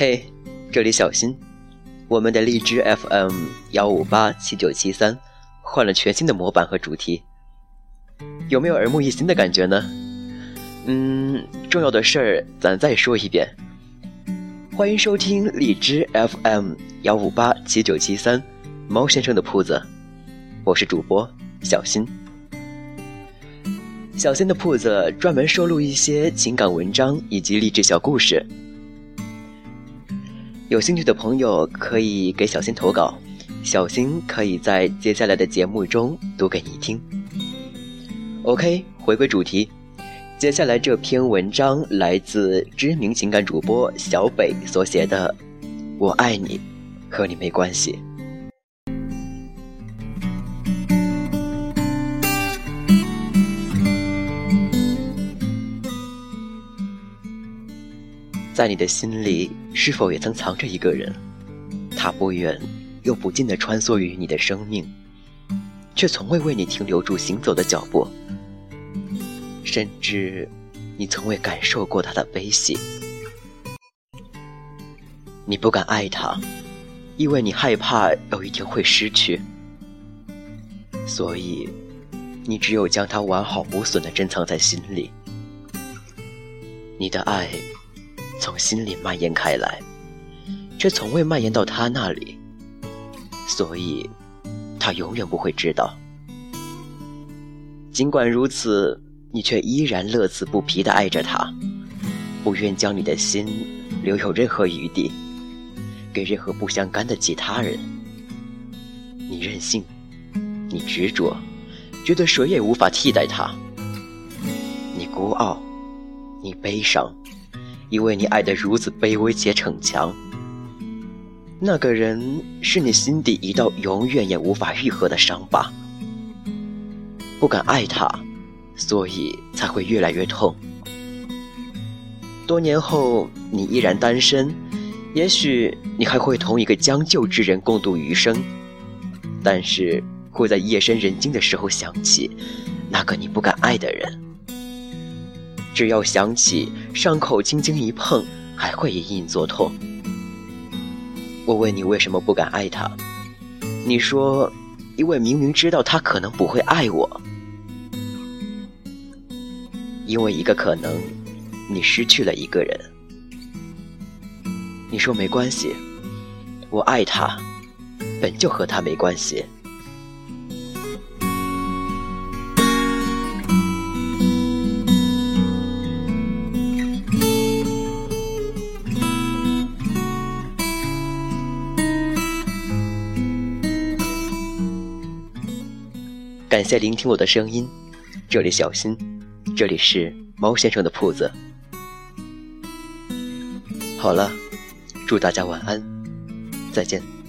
嘿，这里小新，我们的荔枝 FM 幺五八七九七三换了全新的模板和主题，有没有耳目一新的感觉呢？嗯，重要的事儿咱再说一遍，欢迎收听荔枝 FM 幺五八七九七三猫先生的铺子，我是主播小新。小新的铺子专门收录一些情感文章以及励志小故事，有兴趣的朋友可以给小新投稿，小新可以在接下来的节目中读给你听。OK，回归主题，接下来这篇文章来自知名情感主播小北所写的《我爱你，和你没关系》。在你的心里，是否也曾藏着一个人？他不远又不近地穿梭于你的生命，却从未为你停留住行走的脚步，甚至你从未感受过他的悲喜。你不敢爱他，因为你害怕有一天会失去，所以你只有将他完好无损地珍藏在心里。你的爱。从心里蔓延开来，却从未蔓延到他那里，所以，他永远不会知道。尽管如此，你却依然乐此不疲地爱着他，不愿将你的心留有任何余地，给任何不相干的其他人。你任性，你执着，觉得谁也无法替代他。你孤傲，你悲伤。因为你爱得如此卑微且逞强，那个人是你心底一道永远也无法愈合的伤疤。不敢爱他，所以才会越来越痛。多年后，你依然单身，也许你还会同一个将就之人共度余生，但是会在夜深人静的时候想起那个你不敢爱的人。只要想起，伤口轻轻一碰，还会隐隐作痛。我问你为什么不敢爱他，你说，因为明明知道他可能不会爱我，因为一个可能，你失去了一个人。你说没关系，我爱他，本就和他没关系。感谢聆听我的声音，这里小心，这里是猫先生的铺子。好了，祝大家晚安，再见。